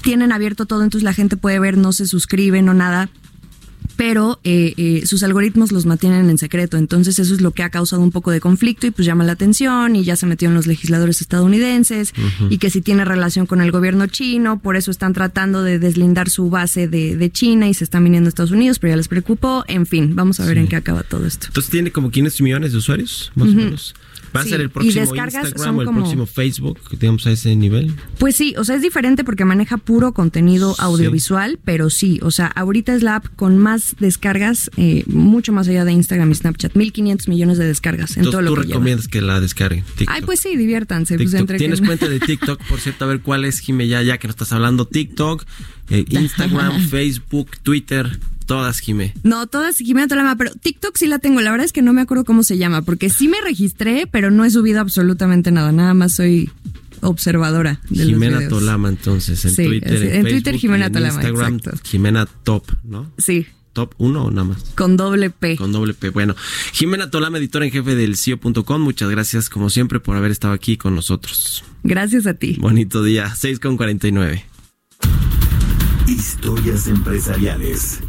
tienen abierto todo, entonces la gente puede ver, no se suscribe, no nada pero eh, eh, sus algoritmos los mantienen en secreto. Entonces eso es lo que ha causado un poco de conflicto y pues llama la atención y ya se metió en los legisladores estadounidenses y que si tiene relación con el gobierno chino, por eso están tratando de deslindar su base de, de China y se están viniendo a Estados Unidos, pero ya les preocupó. En fin, vamos a ver en qué acaba todo esto. Entonces tiene como 500 millones de usuarios, más o menos. ¿Va a ser el próximo Instagram o el como- próximo Facebook, digamos, a ese nivel? Pues sí, o sea, es diferente porque maneja puro contenido audiovisual, pero sí, o sea, ahorita es la app con más descargas, eh, mucho más allá de Instagram y Snapchat, 1500 millones de descargas en Entonces todo lo tú que lleva. recomiendas que la descarguen. TikTok. Ay, pues sí, diviértanse. Pues entre ¿Tienes que- cuenta de TikTok? Por cierto, a ver cuál es, Jime, ya, ya que nos estás hablando. TikTok, eh, *laughs* Instagram, Facebook, Twitter, todas, Jime. No, todas Jimena Tolama, pero TikTok sí la tengo. La verdad es que no me acuerdo cómo se llama, porque sí me registré, pero no he subido absolutamente nada. Nada más soy observadora de Jimena los. Tolama, entonces, en Sí, Twitter, en, en Twitter, Jimena y en Tolama, Instagram, exacto. Jimena Top, ¿no? Sí, Top 1 o nada más. con doble P. Con doble P. Bueno, Jimena Tolama, editora en jefe del CIO.com, muchas gracias como siempre por haber estado aquí con nosotros. Gracias a ti. Bonito día, 6 con 49. Historias empresariales.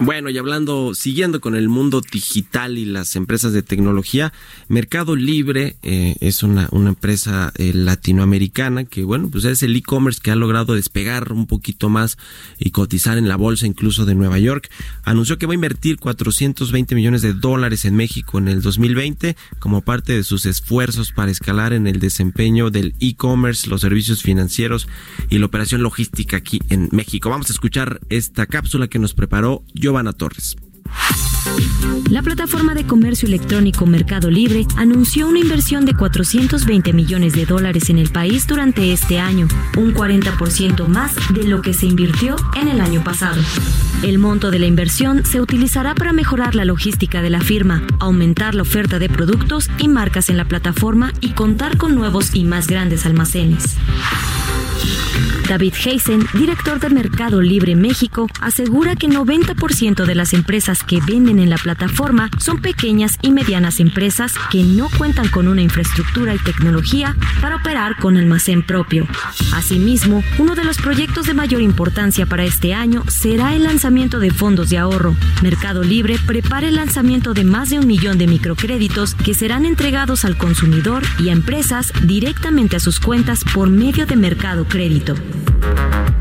Bueno, y hablando, siguiendo con el mundo digital y las empresas de tecnología, Mercado Libre eh, es una, una empresa eh, latinoamericana que, bueno, pues es el e-commerce que ha logrado despegar un poquito más y cotizar en la bolsa incluso de Nueva York. Anunció que va a invertir 420 millones de dólares en México en el 2020 como parte de sus esfuerzos para escalar en el desempeño del e-commerce, los servicios financieros y la operación logística aquí en México. Vamos a escuchar esta cápsula que nos preparó Giovanna Torres. La plataforma de comercio electrónico Mercado Libre anunció una inversión de 420 millones de dólares en el país durante este año, un 40% más de lo que se invirtió en el año pasado. El monto de la inversión se utilizará para mejorar la logística de la firma, aumentar la oferta de productos y marcas en la plataforma y contar con nuevos y más grandes almacenes. David Heisen, director de Mercado Libre México, asegura que 90% de las empresas que venden en la plataforma son pequeñas y medianas empresas que no cuentan con una infraestructura y tecnología para operar con almacén propio. Asimismo, uno de los proyectos de mayor importancia para este año será el lanzamiento de fondos de ahorro. Mercado Libre prepara el lanzamiento de más de un millón de microcréditos que serán entregados al consumidor y a empresas directamente a sus cuentas por medio de Mercado Crédito.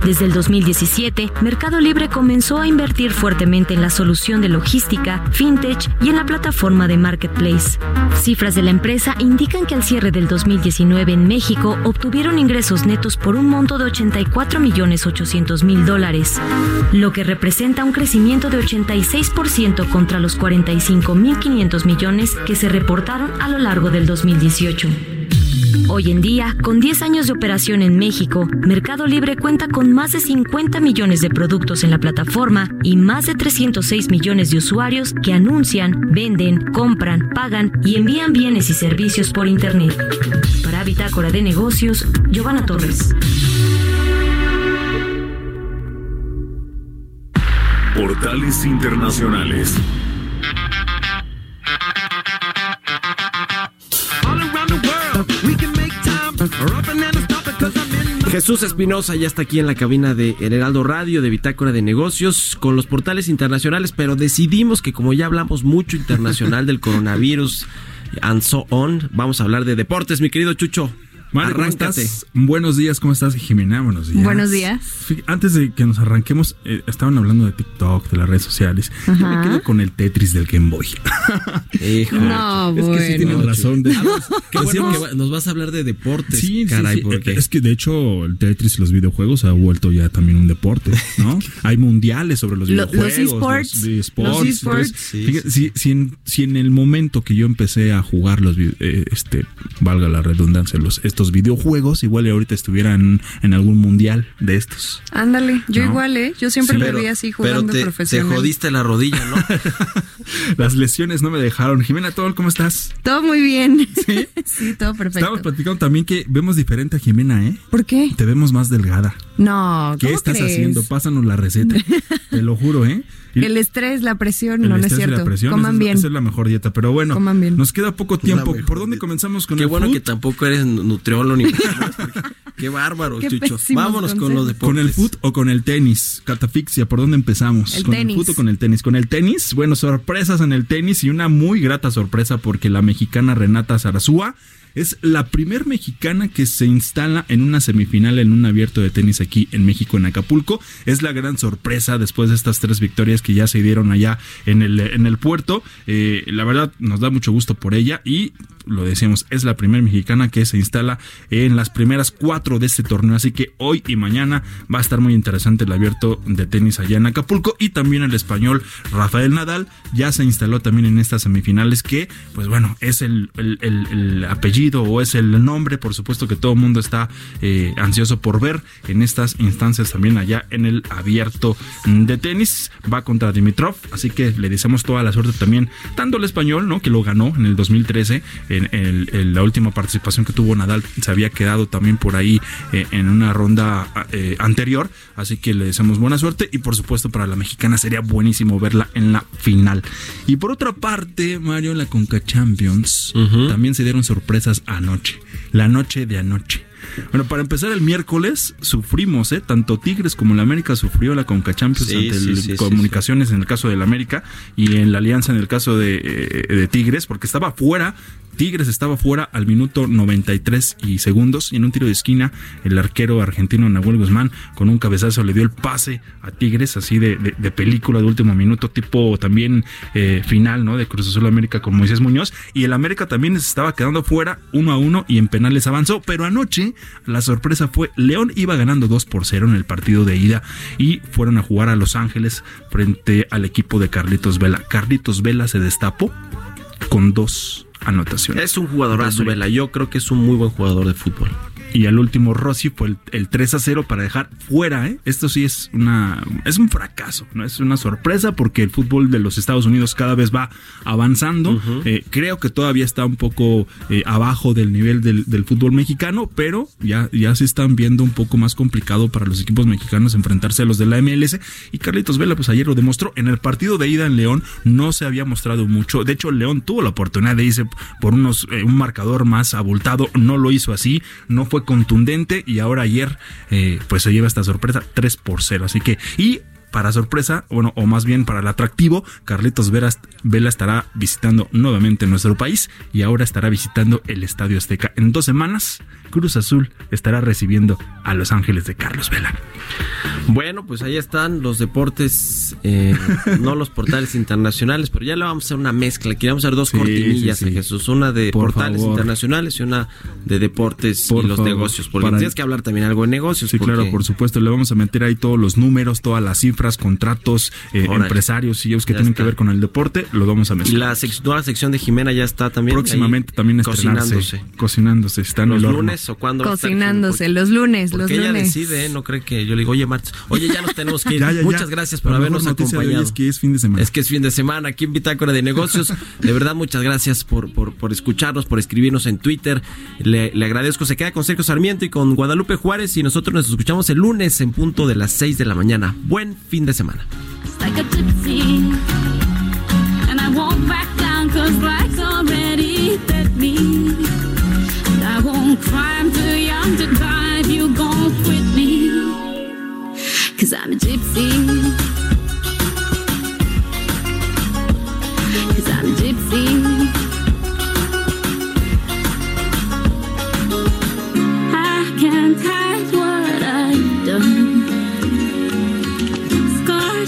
Desde el 2017, Mercado Libre comenzó a invertir fuertemente en la solución de logística, fintech y en la plataforma de marketplace. Cifras de la empresa indican que al cierre del 2019 en México obtuvieron ingresos netos por un monto de 84 millones 800 mil dólares, lo que representa un crecimiento de 86% contra los 45 mil 500 millones que se reportaron a lo largo del 2018. Hoy en día, con 10 años de operación en México, Mercado Libre cuenta con más de 50 millones de productos en la plataforma y más de 306 millones de usuarios que anuncian, venden, compran, pagan y envían bienes y servicios por Internet. Para Bitácora de Negocios, Giovanna Torres. Portales Internacionales. Jesús Espinosa ya está aquí en la cabina de El Heraldo Radio de Bitácora de Negocios con los portales internacionales, pero decidimos que como ya hablamos mucho internacional del coronavirus and so on, vamos a hablar de deportes, mi querido Chucho. Mario, ¿cómo estás? Buenos días, ¿cómo estás, Jimena? Buenos días. Buenos días. Antes de que nos arranquemos, eh, estaban hablando de TikTok, de las redes sociales. Yo me quedo con el Tetris del Game Boy. Hijo. No, es que sí bueno. tienen razón. De, Qué bueno que va- nos vas a hablar de deportes, Sí, sí, caray, sí. porque Es que de hecho el Tetris y los videojuegos ha vuelto ya también un deporte, ¿no? *laughs* Hay mundiales sobre los Lo- los videojuegos. esports. Los, esports. Los esports. Entonces, Sí, fíjate, si, si en, si en el momento que yo empecé a jugar los, eh, este, valga la redundancia, los, estos videojuegos, igual y ahorita estuvieran en algún mundial de estos. Ándale, yo No. igual, ¿eh? Yo siempre Sí, me pero, vi así pero jugando te, te profesional. jodiste la rodilla, ¿no? *laughs* Las lesiones no me dejaron. Jimena Tol, ¿cómo estás? Todo muy bien. Sí, *laughs* todo perfecto. Estábamos platicando también que vemos diferente a Jimena, ¿eh? ¿Por qué? Te vemos más delgada. No, ¿Qué ¿cómo estás crees? haciendo? Pásanos la receta. *laughs* Te lo juro, ¿eh? Y- El estrés, la presión, el no, no es estrés y cierto. la presión, Coman esa, es- bien. esa es la mejor dieta. Pero bueno, Coman bien. nos queda poco tiempo. mejor ¿Por dónde comenzamos con Qué el bueno food? que tampoco eres nu- nutriólogo ni *laughs* Qué bárbaro, Chucho. Vámonos con los deportes. ¿Con el foot o con el tenis? Catafixia, ¿por dónde empezamos? El ¿Con tenis. el foot o con el tenis? Con el tenis, bueno, sorpresas en el tenis y una muy grata sorpresa porque la mexicana Renata Zarazúa es la primer mexicana que se instala en una semifinal en un abierto de tenis aquí en México, en Acapulco. Es la gran sorpresa después de estas tres victorias que ya se dieron allá en el, en el puerto. Eh, la verdad, nos da mucho gusto por ella y lo decíamos, es la primera mexicana que se instala en las primeras cuatro de este torneo. Así que hoy y mañana va a estar muy interesante el abierto de tenis allá en Acapulco. Y también el español Rafael Nadal ya se instaló también en estas semifinales que, pues bueno, es el, el- el- el apellido o es el nombre, por supuesto que todo el mundo está eh, ansioso por ver en estas instancias también allá en el abierto de tenis. Va contra Dimitrov, así que le deseamos toda la suerte también, tanto el español, ¿no? Que lo ganó en el 2013, en, el- en la última participación que tuvo Nadal, se había quedado también por ahí eh, en una ronda eh, anterior, así que le deseamos buena suerte y por supuesto para la mexicana sería buenísimo verla en la final. Y por otra parte, Mario, en la Conca Champions también se dieron sorpresas anoche, la noche de anoche. Bueno, para empezar el miércoles sufrimos, ¿eh? Tanto Tigres como la América sufrió la Conca Champions Sí, ante sí, el sí, sí, Comunicaciones en el caso del América y en la Alianza en el caso de, eh, de Tigres, porque estaba fuera. Tigres estaba fuera al minuto 93 y segundos y en un tiro de esquina el arquero argentino Nahuel Guzmán con un cabezazo le dio el pase a Tigres así de, de- de película de último minuto tipo también eh, final no de Cruz Azul América con Moisés Muñoz y el América también se estaba quedando fuera uno a uno y en penales avanzó pero anoche la sorpresa fue León iba ganando 2 por 0 en el partido de ida y fueron a jugar a Los Ángeles frente al equipo de Carlitos Vela. Carlitos Vela se destapó con dos anotaciones Es un jugadorazo, Vela. Yo creo que es un muy buen jugador de fútbol. y al último Rossi fue el, el 3 a 0 para dejar fuera, ¿eh? Esto sí es una es un fracaso, no es una sorpresa porque el fútbol de los Estados Unidos cada vez va avanzando. Eh, creo que todavía está un poco eh, abajo del nivel del, del fútbol mexicano, pero ya, ya se están viendo un poco más complicado para los equipos mexicanos enfrentarse a los de la MLS. Y Carlitos Vela, pues ayer lo demostró. En el partido de ida en León no se había mostrado mucho. De hecho, León tuvo la oportunidad de irse por unos eh, un marcador más abultado. No lo hizo así, no fue contundente. Y ahora ayer, eh, pues se lleva esta sorpresa 3 por 0. Así que, y para sorpresa, bueno, o más bien para el atractivo, Carlitos Vela estará visitando nuevamente nuestro país y ahora estará visitando el Estadio Azteca. En dos semanas, Cruz Azul estará recibiendo a Los Ángeles de Carlos Vela. Bueno, pues ahí están los deportes, eh, *laughs* no los portales internacionales, pero ya le vamos a hacer una mezcla. Queríamos hacer dos Sí, cortinillas, sí, sí. Jesús. Una de Por portales favor. internacionales y una de deportes Por y los favor. negocios. Porque tienes que hablar también algo de negocios. Sí, porque- claro, por supuesto. Le vamos a meter ahí todos los números, todas las cifras, contratos, eh, empresarios, CEOs que Ya tienen está. que ver con el deporte, lo vamos a Y mezclar. la sec- nueva sección de Jimena ya está también. Próximamente ahí también estrenarse. cocinándose. Cocinándose, está en ¿Los el horno. lunes o estar Cocinándose, los lunes, Porque los ella lunes. decide, ¿eh? no cree que yo le digo, oye, martes, oye, ya nos tenemos que *laughs* ir. Ya, ya, ya. Muchas gracias por La habernos acompañado. es que es fin de semana. Es que es fin de semana aquí en Bitácora de Negocios. De verdad, muchas gracias por, por, por escucharnos, por escribirnos en Twitter. Le, le agradezco. Se queda con Sergio Sarmiento y con Guadalupe Juárez y nosotros nos escuchamos el lunes en punto de las 6 de la mañana. Buen fin de semana. gypsy.